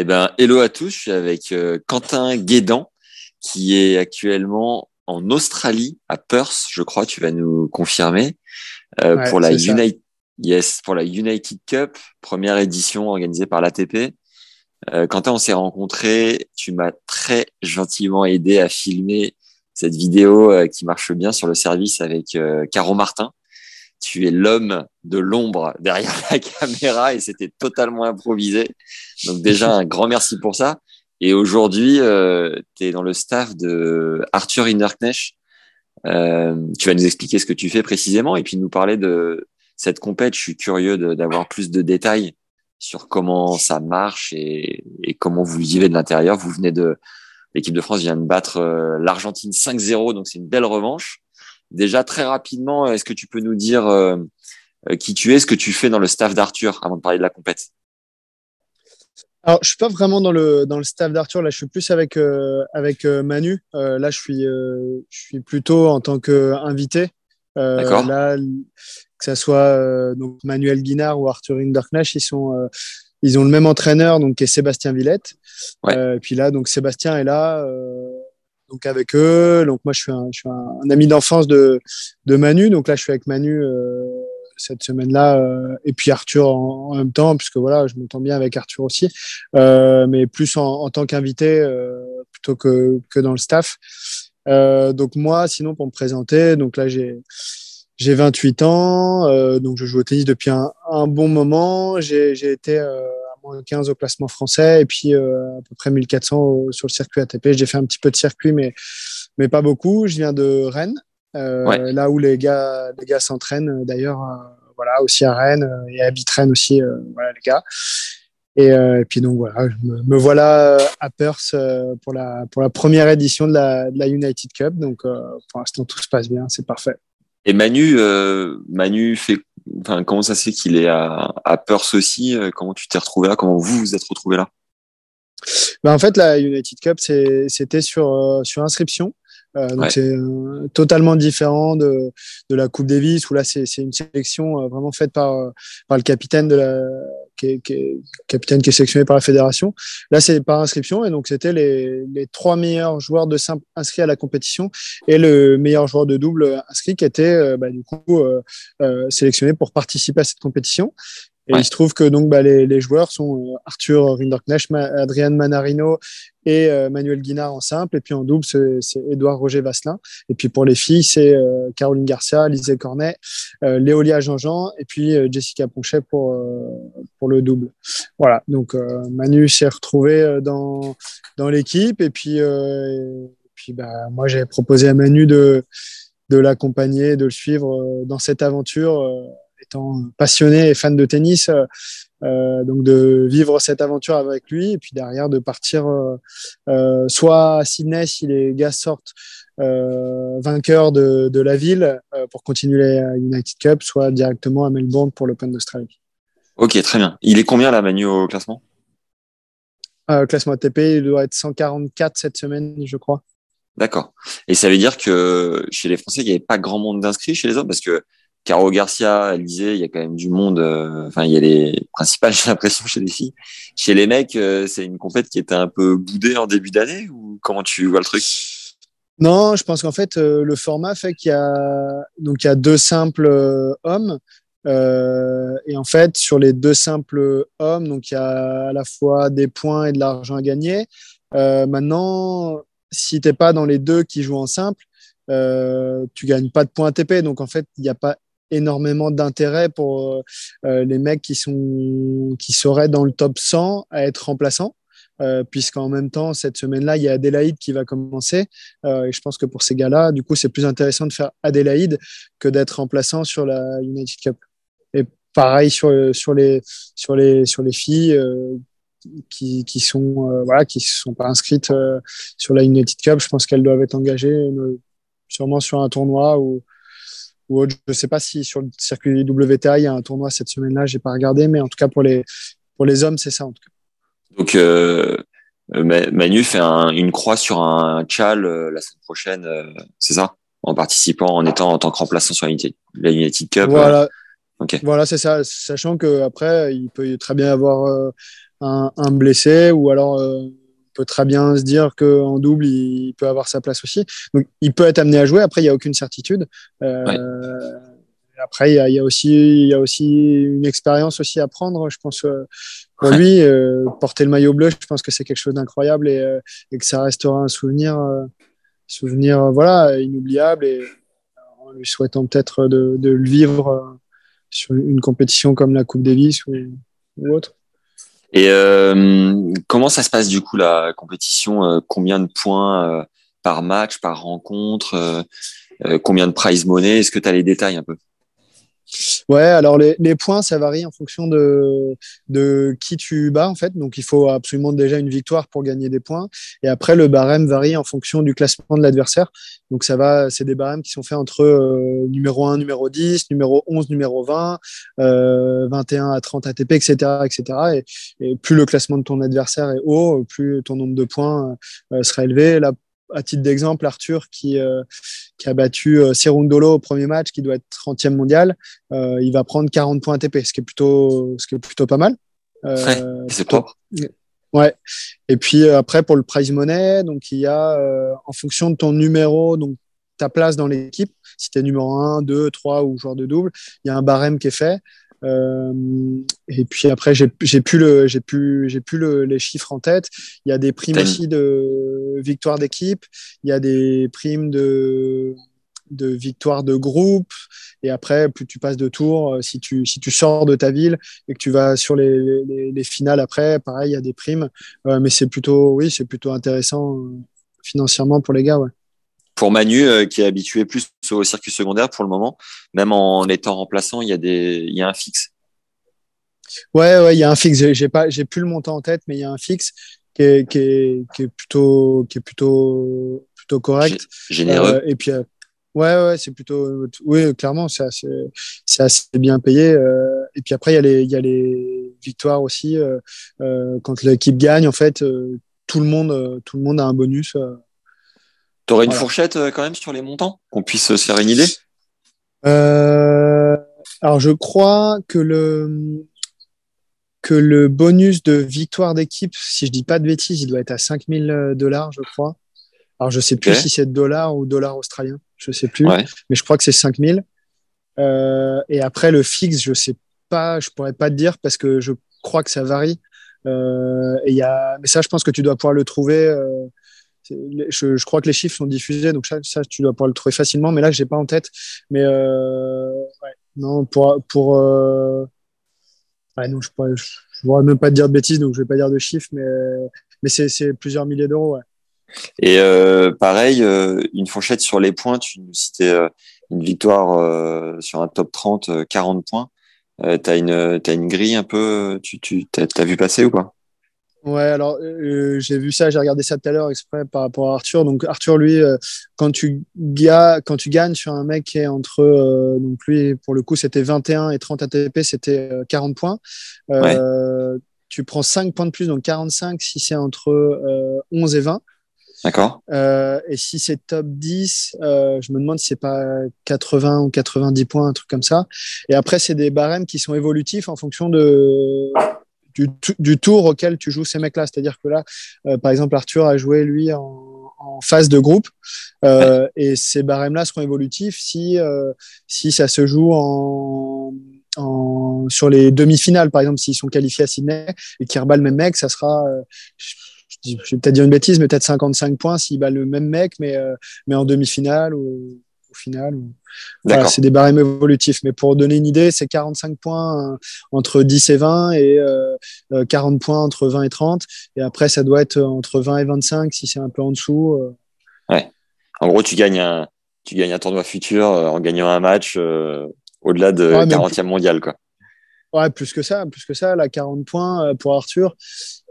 Eh ben, hello à tous, je suis avec euh, Quentin Guédan, qui est actuellement en Australie, à Perth, je crois, tu vas nous confirmer, euh, Ouais, pour la. United, yes, pour la United Cup, première édition organisée par l'ATP. Euh, Quentin, on s'est rencontrés, tu m'as très gentiment aidé à filmer cette vidéo euh, qui marche bien sur le service avec euh, Caro Martin. Tu es l'homme de l'ombre derrière la caméra et c'était totalement improvisé. Donc déjà, un grand merci pour ça. Et aujourd'hui, euh, tu es dans le staff de Arthur Hinderknecht. Euh, tu vas nous expliquer ce que tu fais précisément et puis nous parler de cette compète. Je suis curieux d'avoir plus de détails sur comment ça marche et, et comment vous vivez de l'intérieur. Vous venez de l'équipe de France vient de battre euh, l'Argentine 5-0, donc c'est une belle revanche. Déjà très rapidement, est-ce que tu peux nous dire euh, euh, qui tu es, ce que tu fais dans le staff d'Arthur avant de parler de la compète? Alors, je suis pas vraiment dans le dans le staff d'Arthur. Là, je suis plus avec euh, avec euh, Manu. Euh, là, je suis je suis plutôt en tant qu'invité. D'accord. là, que ça soit donc Manuel Guinard ou Arthur Hinderknecht, ils sont ils ont le même entraîneur, donc qui est Sébastien Villette. Ouais. Et puis là, donc Sébastien est là, donc avec eux. Donc moi, je suis un, ami d'enfance de Manu. Donc là, je suis avec Manu. Euh, cette semaine-là euh, et puis Arthur en, même temps puisque voilà je m'entends bien avec Arthur aussi euh, mais plus en, tant qu'invité plutôt que, que dans le staff donc moi sinon pour me présenter donc là j'ai j'ai 28 ans donc je joue au tennis depuis un, bon moment j'ai été moins 15 au classement français et puis euh, à peu près 1400 au- sur le circuit ATP j'ai fait un petit peu de circuit mais mais pas beaucoup. Je viens de Rennes euh, Ouais. là où les gars les gars s'entraînent euh, d'ailleurs voilà aussi à Rennes et habitent Rennes aussi voilà les gars. Et, et puis donc voilà je me, me voilà à Perth pour la pour la première édition de la, de la United Cup. Donc pour l'instant tout se passe bien c'est parfait. Et Manu, euh, Manu fait, comment ça se fait qu'il est à, à Perth aussi euh, Comment tu t'es retrouvé là Comment vous vous êtes retrouvé là? Ben, en fait, la United Cup, c'était sur, euh, sur inscription. Euh, donc, Ouais. c'est euh, totalement différent de, de la Coupe Davis, où là, c'est une sélection euh, vraiment faite par, euh, par le capitaine, de la, qui est, qui est- capitaine qui est sélectionné par la fédération. Là, c'est par inscription. Et donc, c'était les, les trois meilleurs joueurs de simple inscrits à la compétition et le meilleur joueur de double inscrit qui était, euh, bah, du coup, euh, sélectionné pour participer à cette compétition. Et Ouais. il se trouve que donc bah, les, les joueurs sont euh, Arthur Rinderknecht, Adrian Manarino et euh, Manuel Guinard en simple. Et puis en double, c'est Édouard Roger Vasselin. Et puis pour les filles, c'est euh, Caroline Garcia, Lisée Cornet, euh, Léolia Jean-Jean et puis euh, Jessica Ponchet pour, euh, pour le double. Voilà, donc euh, Manu s'est retrouvé dans, dans l'équipe. Et puis, euh, et puis bah, moi, j'ai proposé à Manu de, de l'accompagner, de le suivre dans cette aventure. Étant passionné et fan de tennis, euh, euh, donc de vivre cette aventure avec lui et puis derrière de partir euh, soit à Sydney si les gars sortent vainqueurs de, de la ville pour continuer la United Cup, soit directement à Melbourne pour l'Open d'Australie. Ok, très bien. Il est combien là, Manu, au classement? Euh, classement ATP, il doit être 144 cette semaine, je crois. D'accord. Et ça veut dire que chez les Français, il n'y avait pas grand monde d'inscrits chez les hommes parce que Caro Garcia, disait, il y a quand même du monde. euh, Enfin, il y a les principales, j'ai l'impression, chez les filles. Chez les mecs, euh, c'est une compète qui était un peu boudée en début d'année ou comment tu vois le truc? Non, je pense qu'en fait, euh, le format fait qu'il y a donc il y a deux simples hommes. Et en fait, sur les deux simples hommes, donc il y a à la fois des points et de l'argent à gagner. Maintenant, si t'es pas dans les deux qui jouent en simple, euh, tu gagnes pas de points ATP. Donc en fait, il n'y a pas énormément d'intérêt pour euh, euh, les mecs qui sont qui seraient dans le top 100 à être remplaçants. Euh, puisqu'en même temps, cette semaine-là, il y a Adélaïde qui va commencer. Euh, et je pense que pour ces gars-là, du coup, c'est plus intéressant de faire Adélaïde que d'être remplaçant sur la United Cup. Et pareil sur, sur, les, sur, les, sur les filles qui, qui sont voilà qui sont pas inscrites sur la United Cup. Je pense qu'elles doivent être engagées sûrement sur un tournoi ou ou autre. Je sais pas si sur le circuit WTA il y a un tournoi cette semaine-là. J'ai pas regardé, mais en tout cas pour les pour les hommes c'est ça en tout cas. Donc euh, Manu fait un, une croix sur un chal euh, la semaine prochaine, euh, c'est ça? En participant, en étant en tant que remplaçant sur la United, Cup. Voilà. Voilà, c'est ça. Sachant que après, il peut très bien avoir un, un, blessé ou alors peut très bien se dire qu'en double, il peut avoir sa place aussi. Donc, il peut être amené à jouer. Après, il n'y a aucune certitude. Euh, après, il y, a, y, a, aussi, il y a aussi une expérience aussi à prendre. Je pense euh, pour lui, euh, porter le maillot bleu, je pense que c'est quelque chose d'incroyable et, euh, et, que ça restera un souvenir, souvenir voilà, inoubliable. Et en lui souhaitant peut-être de, de, le vivre sur une compétition comme la Coupe Davis ou, ou autre. Et euh, comment ça se passe du coup la compétition euh, Combien de points euh, par match, par rencontre Combien de prize money? Est-ce que tu as les détails un peu? Ouais, alors les, les, points, ça varie en fonction de, de qui tu bats, en fait. Donc, il faut absolument déjà une victoire pour gagner des points. Et après, le barème varie en fonction du classement de l'adversaire. Donc, ça va, c'est des barèmes qui sont faits entre euh, numéro 1, numéro 10, numéro 11, numéro 20, euh, 21 à 30 ATP, etc., etc. Et, et, plus le classement de ton adversaire est haut, plus ton nombre de points euh, sera élevé. Là, à titre d'exemple, Arthur qui, euh, qui a battu euh, Serundolo au premier match, qui doit être 30e mondial, euh, il va prendre 40 points ATP, ce qui est plutôt, ce qui est plutôt pas mal. Euh, c'est propre. Ouais. Et puis après pour le prize money, donc il y a en fonction de ton numéro, donc ta place dans l'équipe, si tu es numéro 1, 2, 3 ou joueur de double, il y a un barème qui est fait. Euh, et puis après, j'ai plus le, j'ai plus, j'ai plus le, les chiffres en tête. Il y a des primes aussi de victoire d'équipe. Il y a des primes de de victoire de groupe. Et après, plus tu passes de tour, euh, si tu, si tu sors de ta ville et que tu vas sur les, les, les finales après, pareil, il y a des primes. Euh, mais c'est plutôt, oui, c'est plutôt intéressant euh, financièrement pour les gars, ouais pour Manu euh, qui est habitué plus au circuit secondaire pour le moment, même en étant remplaçant, il y a des, il y a un fixe. Ouais, ouais, il y a un fixe. J'ai pas, j'ai plus le montant en tête, mais il y a un fixe qui est, qui est, qui est plutôt, qui est plutôt, plutôt correct. Généreux. Euh, et puis, euh, ouais, ouais, c'est plutôt, oui, clairement, c'est assez, c'est assez bien payé. Euh, et puis après, il y a les, il y a les victoires aussi. Quand l'équipe gagne, en fait, tout le monde, tout le monde a un bonus. Tu aurais une fourchette euh, quand même sur les montants Qu'on puisse se faire une idée? Euh, Alors, je crois que le, que le bonus de victoire d'équipe, si je dis pas de bêtises, il doit être à 5000 dollars, je crois. Alors, je sais plus si c'est dollars ou dollars australiens, je sais plus, mais je crois que c'est 5000. Euh, et après, le fixe, je sais pas, je pourrais pas te dire parce que je crois que ça varie. Euh, et y a, mais ça, je pense que tu dois pouvoir le trouver. Euh, je, crois que les chiffres sont diffusés, donc ça, tu dois pouvoir le trouver facilement. Mais là, j'ai pas en tête. Mais euh, non, pour pour euh, non, je pourrais, pourrais même pas te dire de bêtises, donc je vais pas dire de chiffres, mais mais c'est plusieurs milliers d'euros. Et euh, pareil, une fourchette sur les points. Tu nous citais une victoire sur un top 30, 40 points. tu as une une grille un peu. Tu tu vu passer ou pas? Ouais, alors euh, j'ai vu ça, j'ai regardé ça tout à l'heure exprès par rapport à Arthur. Donc Arthur, lui, euh, quand tu ga quand tu gagnes sur un mec qui est entre euh, donc lui pour le coup c'était 21 et 30 ATP, c'était 40 points. Ouais. Tu prends 5 points de plus, donc 45 si c'est entre 11 et 20. D'accord. et si c'est top 10, je me demande si c'est pas 80 ou 90 points, un truc comme ça. Et après, c'est des barèmes qui sont évolutifs en fonction de du, du, tour auquel tu joues ces mecs-là. C'est-à-dire que là, euh, par exemple, Arthur a joué lui en, en phase de groupe euh, et ces barèmes-là seront évolutifs si euh, si ça se joue en, en sur les demi-finales, par exemple, s'ils sont qualifiés à Sydney et qu'ils rebattent le même mec, ça sera euh, je, vais peut-être dire une bêtise, mais peut-être 55 points s'il bat le même mec, mais, euh, mais en demi-finale ou au final. Voilà, c'est des barèmes évolutifs. Mais pour donner une idée, c'est 45 points euh, entre 10 et 20 et euh, 40 euh, points entre 20 et 30. Et après, ça doit être entre 20 et 25 si c'est un peu en dessous. Euh. Ouais. En gros, tu gagnes un, tu gagnes un tournoi futur en gagnant un match au-delà de ouais, 40e mondial. Quoi. Ouais, plus que ça, plus que ça. Là, 40 points pour Arthur,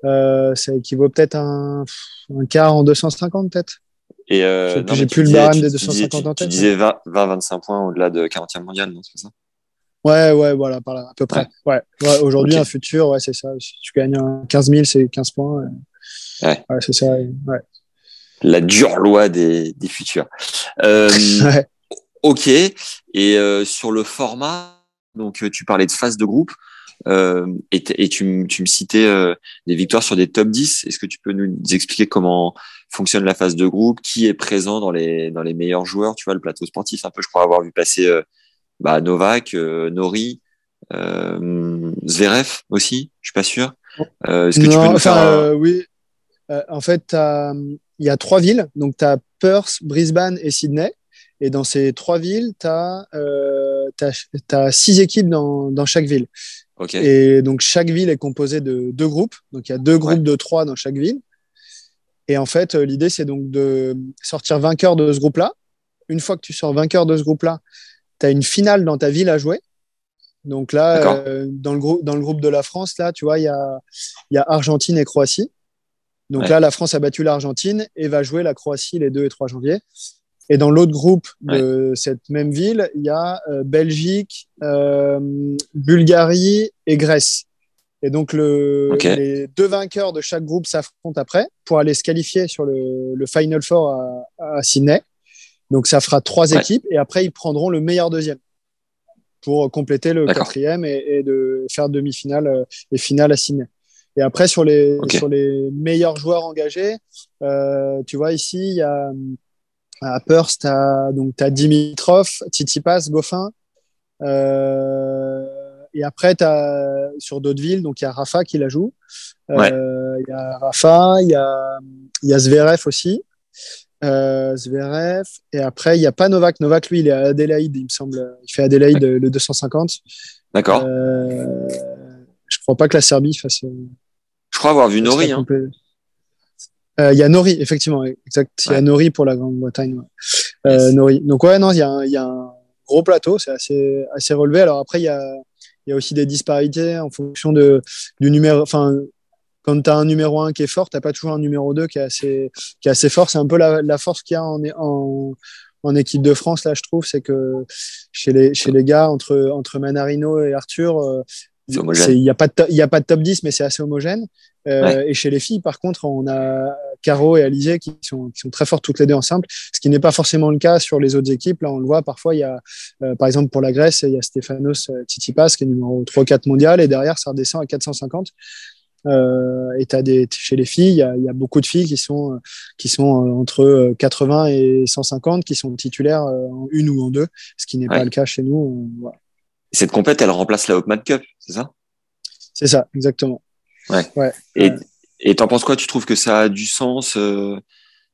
ça équivaut peut-être à un, un quart en 250, peut-être. Et euh, j'ai plus le barème des 250 en tête. Tu disais 20-25 points au-delà de 40e mondial, non C'est ça? Ouais, ouais, voilà, par là, à peu près. Ouais. ouais, Aujourd'hui, un futur, ouais, c'est ça. Si tu gagnes 15 000, c'est 15 points. Ouais, ouais c'est ça. Ouais. La dure loi des, des futurs. Euh. Ok. Et euh, sur le format, donc tu parlais de phase de groupe. Euh, et, et tu, tu, me citais euh, des victoires sur des top 10. Est-ce que tu peux nous expliquer comment fonctionne la phase de groupe, qui est présent dans les, dans les meilleurs joueurs, tu vois, le plateau sportif, un peu, je crois avoir vu passer euh, bah, Novak, euh, Nori, euh, Zverev aussi, je suis pas sûr. Est-ce que tu peux nous faire Oui, en fait, il y a trois villes, donc tu as Perth, Brisbane et Sydney. Et dans ces trois villes, tu as, as, six équipes dans, dans chaque ville. Et donc, chaque ville est composée de deux groupes. Donc, il y a deux groupes de trois dans chaque ville. Et en fait, euh, l'idée, c'est donc de sortir vainqueur de ce groupe-là. Une fois que tu sors vainqueur de ce groupe-là, tu as une finale dans ta ville à jouer. Donc là, euh, dans, le groupe, dans le groupe de la France, là, tu vois, il y a, y a Argentine et Croatie. Donc là, la France a battu l'Argentine et va jouer la Croatie les 2 et 3 janvier. Et dans l'autre groupe de cette même ville, il y a euh, Belgique, euh, Bulgarie et Grèce. Et donc le, les deux vainqueurs de chaque groupe s'affrontent après pour aller se qualifier sur le, le Final Four à, à, Sydney. Donc ça fera trois équipes et après ils prendront le meilleur deuxième pour compléter le quatrième et, et, de faire demi-finale euh, et finale à Sydney. Et après sur les sur les meilleurs joueurs engagés, euh, tu vois ici il y a à Perth, tu as, donc, as Dimitrov, Tsitsipas, Goffin. Euh, et après, as sur d'autres villes, donc il y a Rafa qui la joue. Euh, il y a Rafa, il y a, y a Zverev aussi. Euh, Zverev. Et après, il n'y a pas Novak. Novak, lui, il est à Adélaïde, il me semble. Il fait Adélaïde le 250. D'accord. Euh, je crois pas que la Serbie fasse. Je crois avoir vu Nori. Hein. Euh, il y a Nori, effectivement, exact. Il y a Nori pour la Grande-Bretagne. Euh, Nori. Donc ouais, non, il y, a un, y a un gros plateau, c'est assez, assez relevé. Alors après, il y a, y a aussi des disparités en fonction de, du numéro. Enfin, quand tu as un numéro 1 qui est fort, tu pas toujours un numéro 2 qui est assez, qui est assez fort. C'est un peu la, la force qu'il y a en, en, en, équipe de France, là, je trouve, c'est que chez les, chez les gars, entre, entre Manarino et Arthur, euh, il n'y a, pas de, a pas de top 10, mais c'est assez homogène. Euh, Et chez les filles, par contre, on a Caro et Alizé qui sont, qui sont très fortes toutes les deux en simple, ce qui n'est pas forcément le cas sur les autres équipes. Là, on le voit parfois, il y a, euh, par exemple, pour la Grèce, il y a Stefanos euh, Tsitsipas qui est numéro 3-4 mondial et derrière, ça redescend à 450. Euh, et as des, chez les filles, il y, a, il y, a, beaucoup de filles qui sont, qui sont entre 80 et 150 qui sont titulaires en une ou en deux, ce qui n'est pas le cas chez nous. Voilà. Cette compète, elle remplace la Hopman Cup, c'est ça? C'est ça, exactement. Ouais. ouais. Et et t'en penses quoi? Tu trouves que ça a du sens, euh,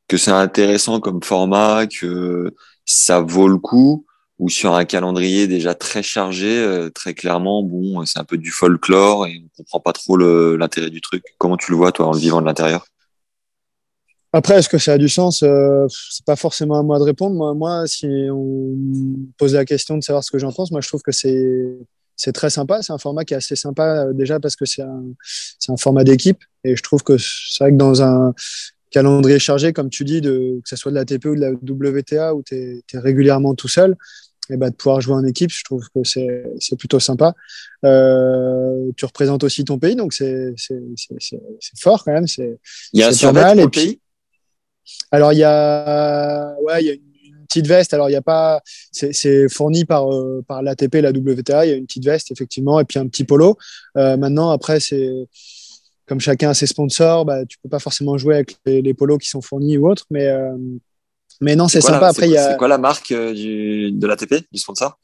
que c'est intéressant comme format, que ça vaut le coup? Ou sur un calendrier déjà très chargé, euh, très clairement, bon, c'est un peu du folklore et on comprend pas trop l'intérêt du truc? Comment tu le vois toi en le vivant de l'intérieur? Après, est-ce que ça a du sens euh, C'est pas forcément à moi de répondre. Moi, moi, si on me pose la question de savoir ce que j'en pense, moi, je trouve que c'est c'est très sympa. C'est un format qui est assez sympa euh, déjà parce que c'est un, un format d'équipe. Et je trouve que c'est vrai que dans un calendrier chargé, comme tu dis, de, que ce soit de la TP ou de la WTA, où tu es, régulièrement tout seul, et bah, de pouvoir jouer en équipe, je trouve que c'est plutôt sympa. Euh, tu représentes aussi ton pays, donc c'est fort quand même. Il y a un survêt pour le pays? Alors, il y a, ouais, il y a une petite veste. Alors, il n'y a pas, c'est fourni par, euh, par l'ATP, la WTA. Il y a une petite veste, effectivement, et puis un petit polo. Euh, maintenant, après, c'est comme chacun a ses sponsors, bah, tu peux pas forcément jouer avec les, polos qui sont fournis ou autres. Mais, euh, mais non, c'est sympa. Après, il y a. C'est quoi la marque du, de l'ATP, du sponsor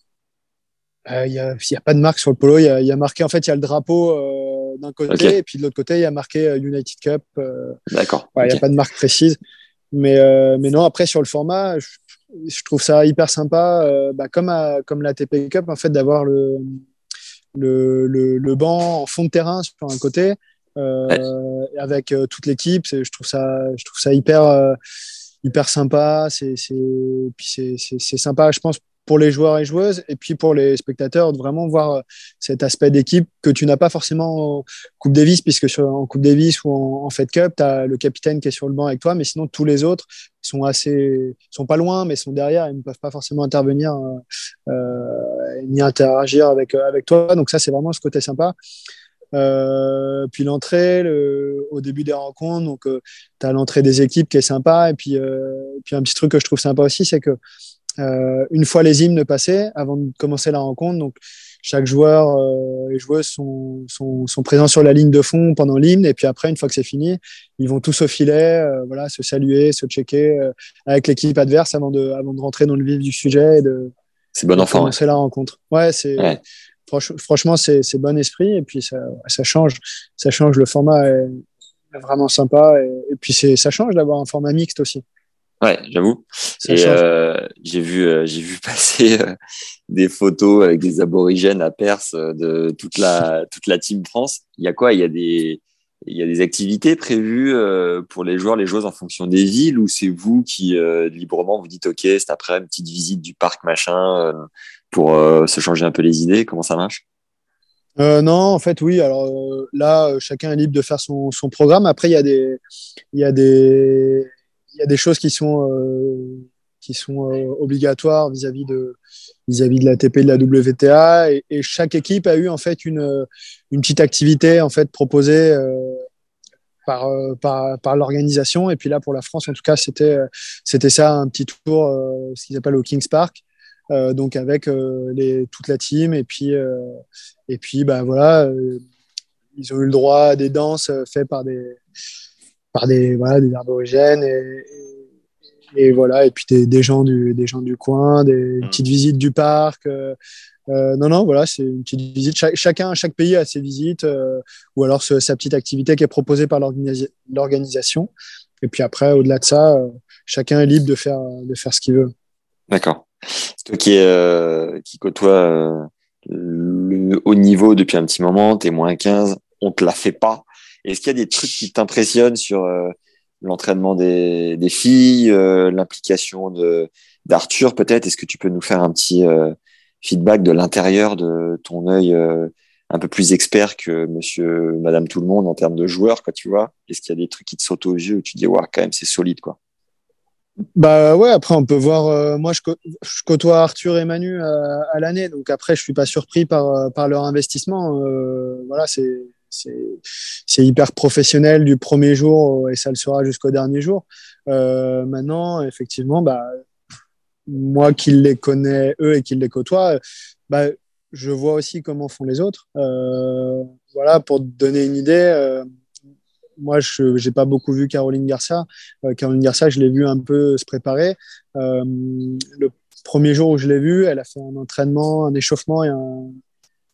Il n'y a, y a, pas de marque sur le polo. Il y a, y a, marqué, en fait, il y a le drapeau d'un côté, et puis de l'autre côté, il y a marqué United Cup. D'accord. Il n'y a pas de marque précise. Mais, mais non, après, sur le format, je, je trouve ça hyper sympa, euh, bah, comme, à, comme la TP Cup, en fait, d'avoir le, le, le, le, banc en fond de terrain sur un côté, euh, avec euh, toute l'équipe. Je trouve ça, je trouve ça hyper, hyper sympa. C'est, sympa, je pense, pour les joueurs et joueuses, et puis pour les spectateurs, de vraiment voir euh, cet aspect d'équipe que tu n'as pas forcément en Coupe Davis, puisque en Coupe Davis ou en, Fed Cup, tu as le capitaine qui est sur le banc avec toi, mais sinon tous les autres sont assez, sont pas loin, mais sont derrière, ils ne peuvent pas forcément intervenir euh, euh ni interagir avec, avec toi. Donc ça, c'est vraiment ce côté sympa. Puis l'entrée au début des rencontres, donc euh, tu as l'entrée des équipes qui est sympa. Et puis, puis un petit truc que je trouve sympa aussi, c'est que une fois les hymnes passés, avant de commencer la rencontre, donc chaque joueur et joueuse sont, sont, sont, présents sur la ligne de fond pendant l'hymne. Et puis après, une fois que c'est fini, ils vont tous au filet, voilà, se saluer, se checker avec l'équipe adverse avant de, avant de rentrer dans le vif du sujet et de, c'est bon enfant. Commencer la rencontre. Ouais, c'est franchement, c'est bon esprit et puis ça, ça, change, ça change. Le format est vraiment sympa et, puis ça change d'avoir un format mixte aussi. Ouais, j'avoue. Euh, j'ai vu, euh, j'ai vu passer euh, des photos avec des aborigènes à Perse de toute la toute la team France. Il y a quoi? Il y a des il y a des activités prévues pour les joueurs, les joueuses en fonction des villes ou c'est vous qui librement vous dites ok, c'est après une petite visite du parc machin pour se changer un peu les idées? Comment ça marche? Euh, non, en fait, oui. Alors euh, là, chacun est libre de faire son, son programme. Après, il y a des, il y a des, y a des choses qui sont, qui sont obligatoires vis-à-vis de, vis-à-vis de la TP de la WTA. Et, et, chaque équipe a eu en fait une, une petite activité en fait proposée par, par, par l'organisation. Et puis là, pour la France, en tout cas, c'était, c'était ça, un petit tour, ce qu'ils appellent au Kings Park. Euh, donc avec euh, les, toute la team et puis euh, et puis bah voilà ils ont eu le droit à des danses faites par des par des voilà des aborigènes et, et, voilà. Et puis des, des, gens du des gens du coin des mmh. petites visites du parc euh, non non voilà c'est une petite visite. Chacun chaque pays a ses visites euh, ou alors ce, sa petite activité qui est proposée par l'organisation. Et puis après au-delà de ça euh, chacun est libre de faire de faire ce qu'il veut. D'accord. Toi qui, euh, qui côtoie euh, le haut niveau depuis un petit moment, t'es moins 15, on te la fait pas. Est-ce qu'il y a des trucs qui t'impressionnent sur euh, l'entraînement des, filles, euh, l'implication de d'Arthur peut-être? Est-ce que tu peux nous faire un petit feedback de l'intérieur de ton œil un peu plus expert que monsieur, madame tout le monde en termes de joueurs, quoi, tu vois? Est-ce qu'il y a des trucs qui te sautent aux yeux où tu dis, ouais, quand même, c'est solide, quoi? Bah ouais, après on peut voir. Euh, moi, je, côtoie Arthur et Manu à, l'année, donc après je suis pas surpris par euh, leur investissement. Euh, voilà, c'est c'est hyper professionnel du premier jour et ça le sera jusqu'au dernier jour. Euh, maintenant, effectivement, bah moi qui les connais eux et qui les côtoie, bah je vois aussi comment font les autres. voilà, pour te donner une idée moi, je n'ai pas beaucoup vu Caroline Garcia. Euh, Caroline Garcia, je l'ai vu un peu se préparer. Euh, le premier jour où je l'ai vu, elle a fait un entraînement, un échauffement et un,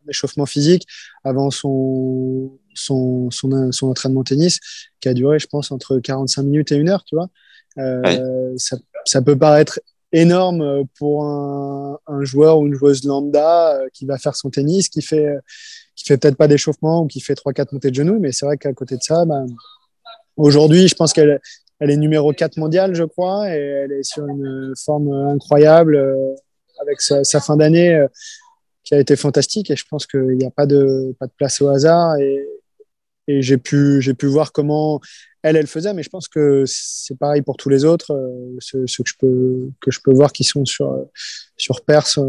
échauffement physique avant son, son, son, son, entraînement tennis, qui a duré, je pense, entre 45 minutes et une heure, tu vois. Euh, ça, ça, peut paraître énorme pour un, un, joueur ou une joueuse lambda euh, qui va faire son tennis, qui fait qui fait peut-être pas d'échauffement ou qui fait 3-4 montées de genoux, mais c'est vrai qu'à côté de ça, bah, aujourd'hui, je pense qu'elle elle est numéro 4 mondiale, je crois, et elle est sur une forme incroyable euh, avec sa, sa fin d'année qui a été fantastique. Et je pense qu'il n'y a pas de, pas de place au hasard. Et, et j'ai pu, j'ai pu voir comment elle, elle faisait, mais je pense que c'est pareil pour tous les autres, euh, ceux, ceux, que, je peux, que je peux voir qui sont sur, sur Perse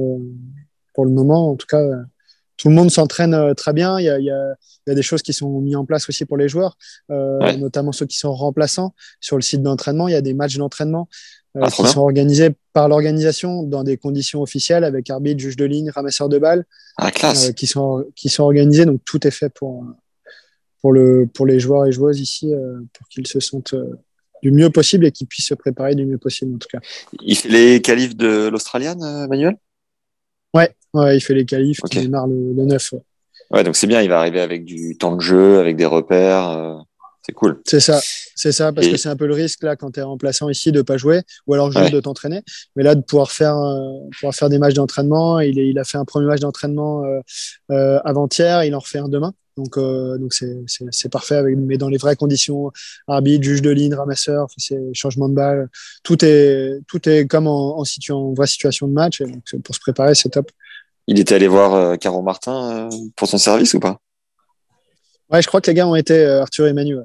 pour le moment. En tout cas, tout le monde s'entraîne euh, très bien. Il y, a, y a, y, a, des choses qui sont mises en place aussi pour les joueurs, euh, ouais. notamment ceux qui sont remplaçants. Sur le site d'entraînement, il y a des matchs d'entraînement euh, ah, qui bien. sont organisés par l'organisation dans des conditions officielles avec arbitre, juge de ligne, ramasseur de balles, ah, classe. Euh, qui, sont, qui sont organisés. Donc tout est fait pour, pour, le, pour les joueurs et joueuses ici euh, pour qu'ils se sentent du mieux possible et qu'ils puissent se préparer du mieux possible en tout cas. Il fait les qualifs de l'Australienne, Manuel? Ouais, ouais, il fait les qualifs okay. qui démarrent le, le 9. Ouais. ouais. donc c'est bien, il va arriver avec du temps de jeu, avec des repères. C'est cool. C'est ça, c'est ça, parce Et... que c'est un peu le risque là quand tu es remplaçant ici de pas jouer, ou alors juste ouais. de t'entraîner. Mais là, de pouvoir faire, euh, pouvoir faire des matchs d'entraînement, il, il a fait un premier match d'entraînement euh, euh avant-hier, il en refait un demain. Donc, donc c'est, parfait. Avec, mais dans les vraies conditions, arbitre, juge de ligne, ramasseur, c'est changement de balle, tout est, tout est comme en, en, situ- en vraie situation de match. Et donc, pour se préparer, c'est top. Il était allé voir euh, Caro Martin pour son service ou pas? Ouais, je crois que les gars ont été Arthur et Manu.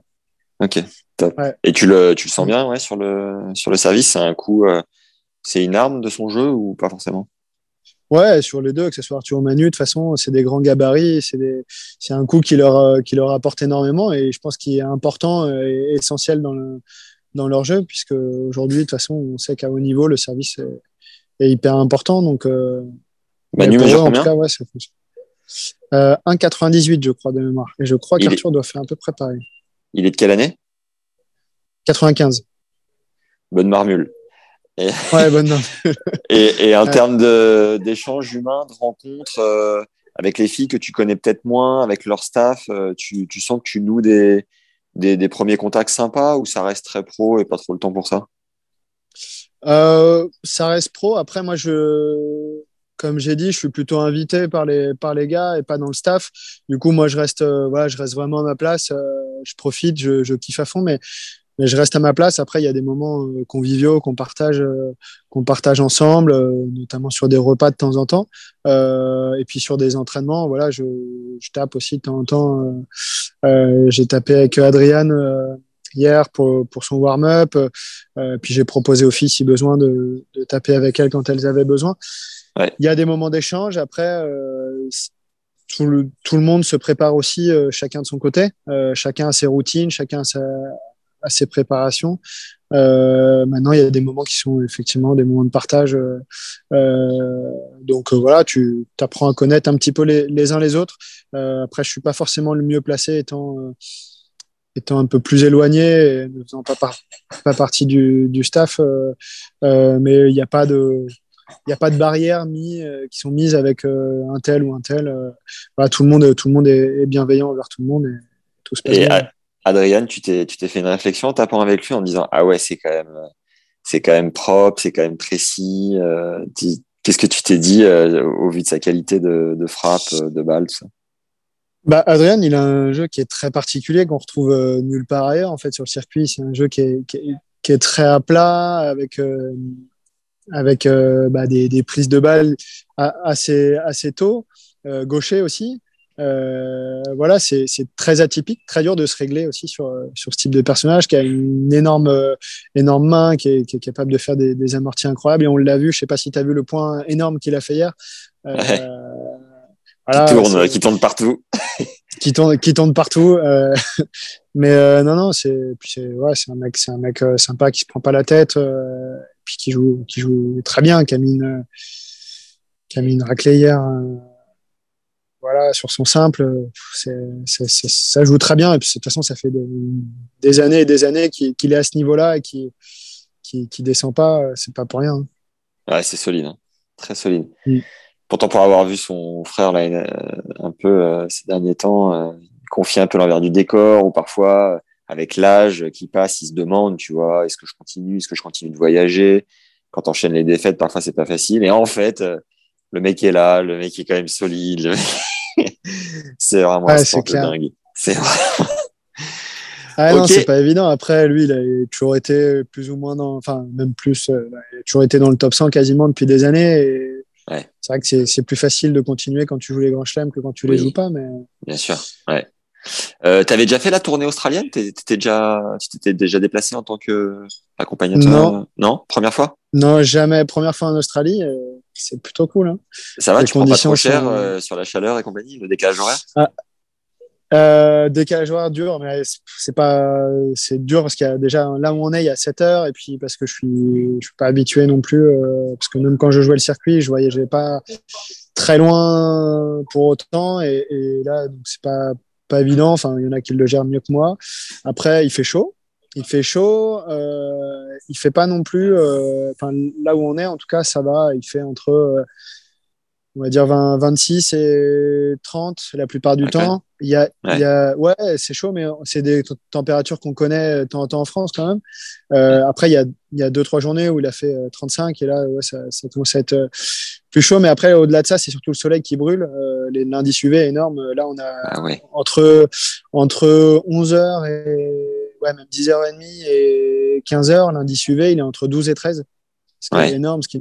Ok, top. Ouais. Et tu le, tu le sens bien ouais, sur, le, sur le service C'est un coup, euh, c'est une arme de son jeu ou pas forcément? Ouais, sur les deux, que ce soit Arthur ou Manu, de toute façon, c'est des grands gabarits, c'est des, c'est un coup qui leur, euh, qui leur apporte énormément et je pense qu'il est important euh, et essentiel dans le, dans leur jeu puisque aujourd'hui, de toute façon, on sait qu'à haut niveau, le service est, est hyper important. Donc, euh, Manu pour eux, mesure en tout cas, ouais, ça fonctionne. Euh, 1,98, je crois, de mémoire. Et je crois qu'Arthur doit faire un peu peu pareil. Il est de quelle année? 95. Bonne marmule. Ouais, bonne. Et, et en Ouais. termes de- d'échanges humains, de rencontres euh, avec les filles que tu connais peut-être moins, avec leur staff, euh, tu, tu sens que tu noues des, des, des premiers contacts sympas ou ça reste très pro et pas trop le temps pour ça? Euh, ça reste pro. Après, moi, je, comme j'ai dit, je suis plutôt invité par les, par les gars et pas dans le staff. Du coup, moi, je reste, euh, voilà, je reste vraiment à ma place. euh, je profite, je, je kiffe à fond, mais, mais je reste à ma place. Après, il y a des moments euh, conviviaux qu'on partage, qu'on partage ensemble, notamment sur des repas de temps en temps. Et puis sur des entraînements, voilà, je, je tape aussi de temps en temps. j'ai tapé avec Adrian hier pour, pour son warm-up. Puis j'ai proposé aux filles, si besoin, de, de taper avec elles quand elles avaient besoin. Ouais. Il y a des moments d'échange. Après, euh, tout, le, monde se prépare aussi, euh, chacun de son côté. Euh, chacun a ses routines, chacun a, ses préparations. Maintenant, il y a des moments qui sont effectivement des moments de partage. donc voilà, tu apprends à connaître un petit peu les, uns les autres. Après, je suis pas forcément le mieux placé étant, un peu plus éloigné ne faisant pas, pas partie du, du staff. mais il n'y a pas de il n'y a pas de barrières mis, euh, qui sont mises avec euh, un tel ou un tel. euh, voilà, tout le monde, tout le monde est, est bienveillant envers tout le monde et tout se passe Et bien. Adrien, tu t'es, tu t'es fait une réflexion en tapant avec lui en disant ah ouais c'est quand même, c'est quand même propre, c'est quand même précis. Qu'est-ce que tu t'es dit au vu de sa qualité de, de frappe, de balle, tout ça? Bah, Adrien, il a un jeu qui est très particulier, qu'on retrouve nulle part ailleurs en fait sur le circuit. C'est un jeu qui est, qui est, qui est très à plat, avec, euh, avec euh, bah, des, des prises de balles assez, assez tôt, euh, gaucher aussi. Euh, voilà, c'est très atypique, très dur de se régler aussi sur, sur ce type de personnage qui a une énorme, euh, énorme main, qui est, qui est capable de faire des, des amortis incroyables. Et on l'a vu, je sais pas si tu as vu le point énorme qu'il a fait hier. Euh, Ouais. voilà, qui tourne, qui tourne partout. qui tourne qui tourne partout euh, mais euh, non non c'est ouais c'est un mec c'est un mec euh, sympa qui se prend pas la tête puis qui joue qui joue très bien une raclée hier voilà sur son simple ça joue très bien et puis de toute façon ça fait des, des années et des années qu'il est à ce niveau là et qui qui qui descend pas c'est pas pour rien hein. Ouais, c'est solide, hein. très solide. Mm. Pourtant, pour avoir vu son frère là, euh, un peu euh, ces derniers temps, euh, confier un peu l'envers du décor, ou parfois, avec l'âge qui passe, il se demande, tu vois, est-ce que je continue, est-ce que je continue de voyager? Quand t'enchaînes les défaites, parfois c'est pas facile. Et en fait, le mec est là, le mec est quand même solide. le mec- c'est vraiment Ouais, un c'est sport de dingue. C'est vrai. Ah non, Ok. c'est pas évident. Après, lui, il a toujours été plus ou moins dans, enfin, même plus, il a toujours été dans le top 100 quasiment depuis des années. Et Ouais. C'est vrai que c'est- plus facile de continuer quand tu joues les grands chelems que quand tu les Oui. joues pas. Mais Bien sûr. Ouais. Euh, T'avais déjà fait la tournée australienne? T'étais déjà, tu t'étais déjà déplacé en tant que accompagnateur? Non. Non? Première fois? Non, jamais. Première fois en Australie, euh, c'est plutôt cool. Hein. Ça va Les Tu prends pas trop cher sont- euh, sur la chaleur et compagnie, le décalage horaire? Euh, décalage horaire dur, mais c'est- pas, c'est dur parce qu'il y a déjà là où on est, il y a 7 heures, et puis parce que je suis, je suis pas habitué non plus, euh, parce que même quand je jouais le circuit, je voyageais pas très loin pour autant, et, là, c'est pas, pas évident. Enfin, il y en a qui le gèrent mieux que moi. Après, il fait chaud. Il fait chaud. Euh, il fait pas non plus. euh, Enfin, là où on est, en tout cas, ça va. Il fait entre euh, on va dire 20, 26 et 30 la plupart du temps. Il y a, ouais, il y a, ouais c'est chaud, mais c'est des températures qu'on connaît de temps en temps en France quand même. Euh, après, il y a, il y a deux, trois journées où il a fait 35 et là, ouais, ça, ça commence à être plus chaud. Mais après, au-delà de ça, c'est surtout le soleil qui brûle. Euh, les lundis UV énormes. Là, on a ah ouais. entre, entre 11h et ouais, même 10h30 et 15h. Lundi UV, il est entre 12 et 13 ce qui Ouais. est énorme, ce qui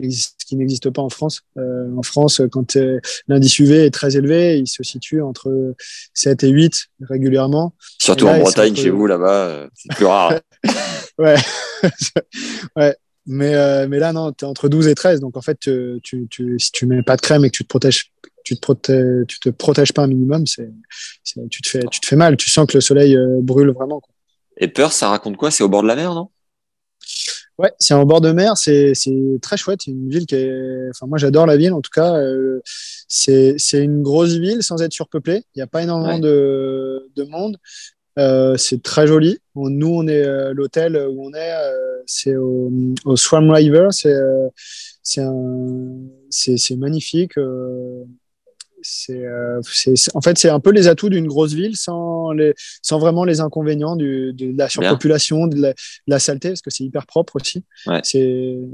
n'existe, pas en France. Euh, en France, quand euh, l'indice UV est très élevé, il se situe entre 7 et 8 régulièrement. Surtout là, en Bretagne, chez vous, là-bas, euh, c'est plus rare. Ouais. ouais. Mais, euh, mais là, non, tu es entre 12 et 13. Donc, en fait, tu, tu, tu- si tu mets pas de crème et que tu te protèges, tu te protèges, tu te protèges pas un minimum, c'est, tu, te fais, tu te fais mal. Tu sens que le soleil euh, brûle vraiment. quoi. Et Perth, ça raconte quoi? C'est au bord de la mer, non? Ouais, c'est en bord de mer, c'est c'est très chouette. C'est une ville qui est. Enfin, moi, j'adore la ville. En tout cas, euh, c'est c'est une grosse ville sans être surpeuplée. Il n'y a pas énormément Ouais. de, de monde. Euh, c'est très joli. On- nous, on est euh, l'hôtel où on est. euh, c'est au, au Swam River. C'est euh, c'est un- c'est c'est magnifique. Euh, c'est en fait c'est un peu les atouts d'une grosse ville sans les sans vraiment les inconvénients du, de la surpopulation de la, de la saleté parce que c'est hyper propre aussi. Ouais. c'est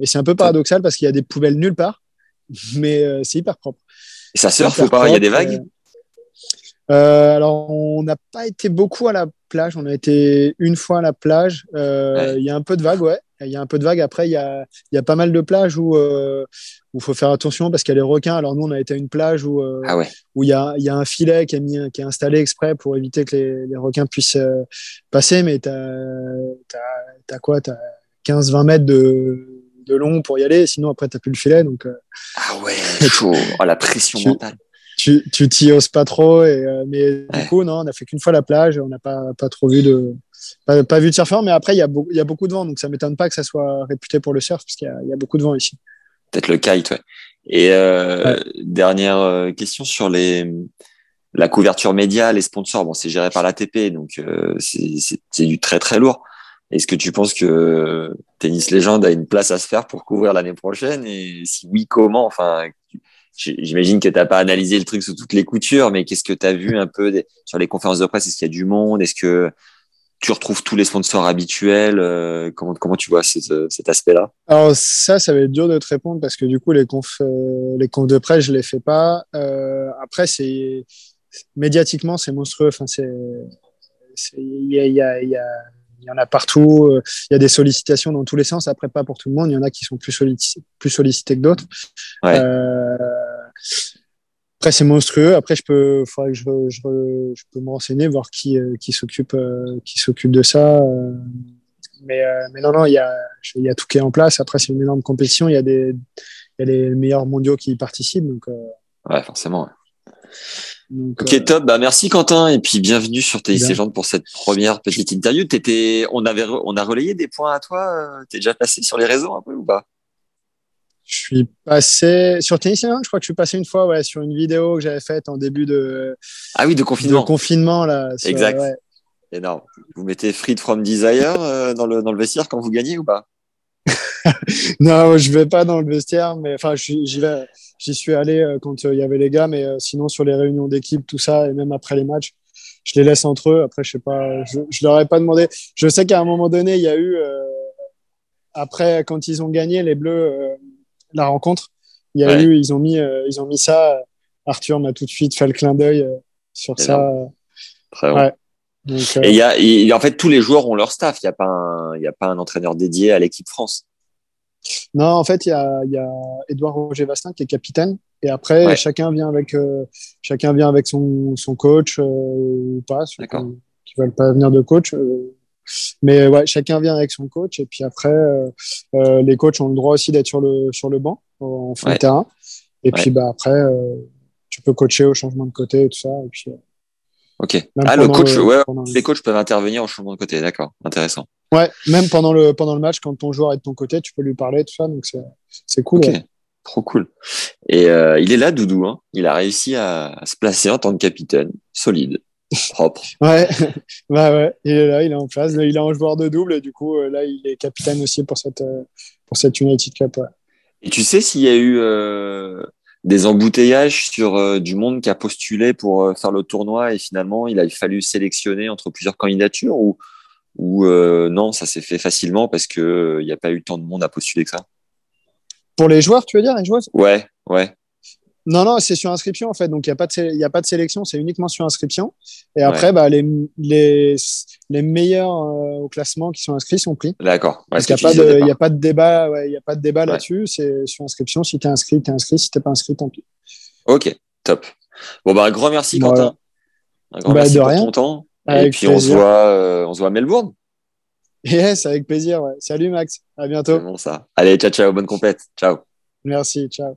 et c'est un peu paradoxal parce qu'il y a des poubelles nulle part mais euh, c'est hyper propre. Et ça surfe ou pas? Il y a des vagues? euh, alors on n'a pas été beaucoup à la plage. On a été une fois à la plage. Euh, Ouais. il y a un peu de vagues ouais il y a un peu de vagues après il y a il y a pas mal de plages où euh, où faut faire attention parce qu'il y a les requins alors nous on a été à une plage où euh, Ah ouais. où il y a, il y a un filet qui est, mis, qui est installé exprès pour éviter que les, les requins puissent euh, passer, mais tu as, quoi? Tu as 15-20 mètres de, de long pour y aller, sinon après tu plus le filet, donc euh, Ah ouais, chaud. Oh, la pression Tu- mentale. tu tu t'y oses pas trop. Et, euh, mais Ouais. du coup, non, on a fait qu'une fois la plage, on n'a pas, pas trop vu de. Pas, pas vu de surfeur, mais après, il y, a il y a beaucoup de vent, donc ça m'étonne pas que ça soit réputé pour le surf, parce qu'il y a, il y a beaucoup de vent ici. Peut-être le kite, ouais. Et euh, dernière euh, question sur les la couverture média, les sponsors. Bon, c'est géré par l'ATP, donc euh, c'est du très très lourd. Est-ce que tu penses que Tennis Légende a une place à se faire pour couvrir l'année prochaine? Et si oui, comment? Enfin, j'imagine que t'as pas analysé le truc sous toutes les coutures, mais qu'est-ce que tu as vu un peu des- sur les conférences de presse? Est-ce qu'il y a du monde? Est-ce que tu retrouves tous les sponsors habituels Euh, comment, comment tu vois cet, cet aspect-là? Alors ça, ça va être dur de te répondre parce que du coup, les confs, euh, les confs de presse, je les fais pas. Euh, après, c'est médiatiquement, c'est monstrueux. Enfin, c'est, il y a, il y a, il y a, y en a partout. Il y a des sollicitations dans tous les sens. Après, pas pour tout le monde. Il y en a qui sont plus sollicités, plus sollicités que d'autres. Ouais. Après, c'est monstrueux. Après, je peux, faudrait que je, je, je peux me renseigner, voir qui, euh, qui s'occupe, euh, qui s'occupe de ça. euh. mais, mais non, non, il y a, il y a tout qui est en place. Après, c'est une énorme compétition. Il y a des, il y a les meilleurs mondiaux qui y participent. Donc, Ouais, forcément. ouais. donc, Ok, euh, top. Bah, merci Quentin et puis bienvenue sur Bien. Légende pour cette première petite interview. T'étais, on avait, on a relayé des points à toi. T'es déjà passé sur les réseaux un peu ou pas? Je suis passé sur Tennis Island, Je crois que je suis passé une fois, ouais, sur une vidéo que j'avais faite en début de, Ah oui, de de confinement. confinement là. sur- Exact. ouais. Énorme. Vous mettez Freed from Desire euh, dans le dans le vestiaire quand vous gagnez ou pas? Non, je vais pas dans le vestiaire, mais enfin, j'y j'y vais. J'y suis allé euh, quand euh, il y avait les gars, mais euh, sinon sur les réunions d'équipe, tout ça, et même après les matchs, je les laisse entre eux. Après, je sais pas, je, je leur ai pas demandé. Je sais qu'à un moment donné, il y a eu après quand ils ont gagné les Bleus la rencontre, il y a Ouais. eu, ils ont mis, euh, ils ont mis ça. Arthur m'a tout de suite fait le clin d'œil euh, sur ça. Très bon. Ouais. Donc, euh, Et il y a, et en fait, tous les joueurs ont leur staff. Il y a pas un, il y a pas un entraîneur dédié à l'équipe France. Non, en fait, il y a, il y a Edouard Roger Vastin qui est capitaine. Et après, Ouais. chacun vient avec, euh, chacun vient avec son, son coach euh, ou pas, ceux qui, qui veulent pas venir de coach. euh. Mais ouais, chacun vient avec son coach. Et puis après, euh, euh, les coachs ont le droit aussi d'être sur le, sur le banc en fin Ouais. de terrain. Et Ouais. puis bah, après, euh, tu peux coacher au changement de côté et tout ça. Et puis, Ok. Ah, le pendant coach, le- ouais, le- les coachs peuvent intervenir au changement de côté. D'accord. Intéressant. ouais, même pendant le, pendant le match, quand ton joueur est de ton côté, tu peux lui parler, tout ça. Donc c'est, c'est cool. Ok. ouais. Trop cool. Et euh, il est là, Doudou. Hein. Il a réussi à, à se placer en tant que capitaine. Solide. Propre. Ouais, bah ouais, il est là, il est en place. Il est en joueur de double et du coup, euh, là, il est capitaine aussi pour cette, euh, pour cette United Cup. Ouais. Et tu sais s'il y a eu euh, des embouteillages sur du monde qui a postulé pour faire le tournoi et finalement il a fallu sélectionner entre plusieurs candidatures ou, ou non, ça s'est fait facilement parce qu'il n'y a pas eu tant de monde à postuler que ça? Pour les joueurs, tu veux dire, les joueuses? Ouais, ouais. Non, non, c'est sur inscription en fait. Donc il n'y a, pas de a pas de sélection, c'est uniquement sur inscription. Et après, bah, les, les, les meilleurs euh, au classement qui sont inscrits sont pris. D'accord. Ouais, qu'il n'y a, pas de débat, ouais, y a pas de débat là-dessus. C'est sur inscription. Si tu es inscrit, tu es inscrit. Si tu pas inscrit, tant pis. Ok, top. Bon, bah, un grand merci, Quentin. Un grand bah, merci de pour rien. ton temps. Et puis on se, voit, euh, on se voit à Melbourne. Yes, avec plaisir. Salut Max. À bientôt. Bon, ça. Allez, ciao, ciao. Bonne compète. Ciao. Merci. Ciao.